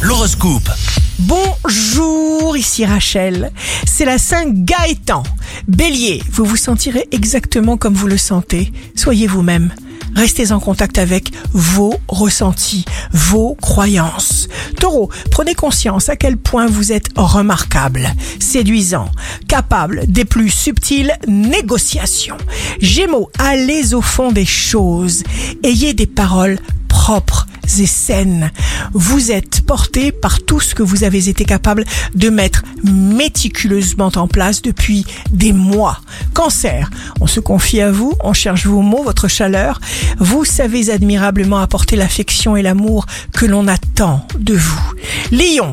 L'horoscope. Bonjour, ici Rachel. C'est la Saint Gaëtan. Bélier, vous vous sentirez exactement comme vous le sentez. Soyez vous-même. Restez en contact avec vos ressentis, vos croyances. Taureau, prenez conscience à quel point vous êtes remarquable, séduisant, capable des plus subtiles négociations. Gémeaux, allez au fond des choses. Ayez des paroles propres et saines. Vous êtes porté par tout ce que vous avez été capable de mettre méticuleusement en place depuis des mois. Cancer, on se confie à vous, on cherche vos mots, votre chaleur. Vous savez admirablement apporter l'affection et l'amour que l'on attend de vous. Lion,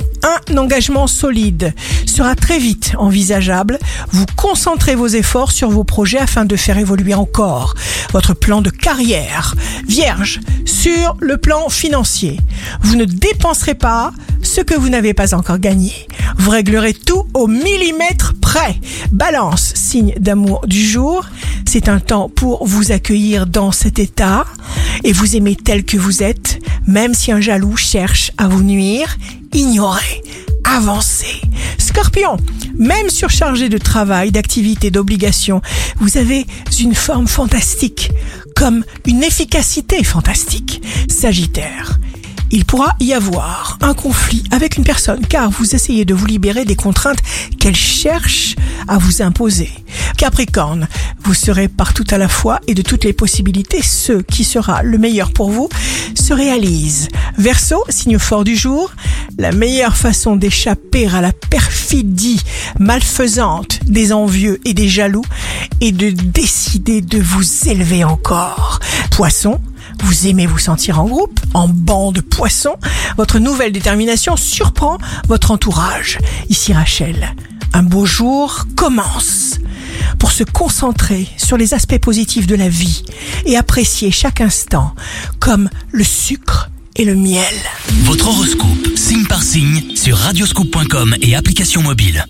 un engagement solide sera très vite envisageable. Vous concentrez vos efforts sur vos projets afin de faire évoluer encore votre plan de carrière. Vierge, sur le plan financier, vous ne dépenserez pas ce que vous n'avez pas encore gagné. Vous réglerez tout au millimètre près. Balance, signe d'amour du jour. C'est un temps pour vous accueillir dans cet état et vous aimer tel que vous êtes, même si un jaloux cherche à vous nuire. Ignorez, avancez. Scorpion, même surchargé de travail, d'activités, d'obligations, vous avez une forme fantastique, comme une efficacité fantastique. Sagittaire, il pourra y avoir un conflit avec une personne car vous essayez de vous libérer des contraintes qu'elle cherche à vous imposer. Capricorne, vous serez partout à la fois et de toutes les possibilités, ce qui sera le meilleur pour vous se réalise. Verseau, signe fort du jour, la meilleure façon d'échapper à la perfidie malfaisante des envieux et des jaloux est de décider de vous élever encore. Poisson, vous aimez vous sentir en groupe, en banc de poissons. Votre nouvelle détermination surprend votre entourage. Ici Rachel, un beau jour commence pour se concentrer sur les aspects positifs de la vie et apprécier chaque instant comme le sucre et le miel. Votre horoscope, signe par signe, sur radioscoop.com et application mobile.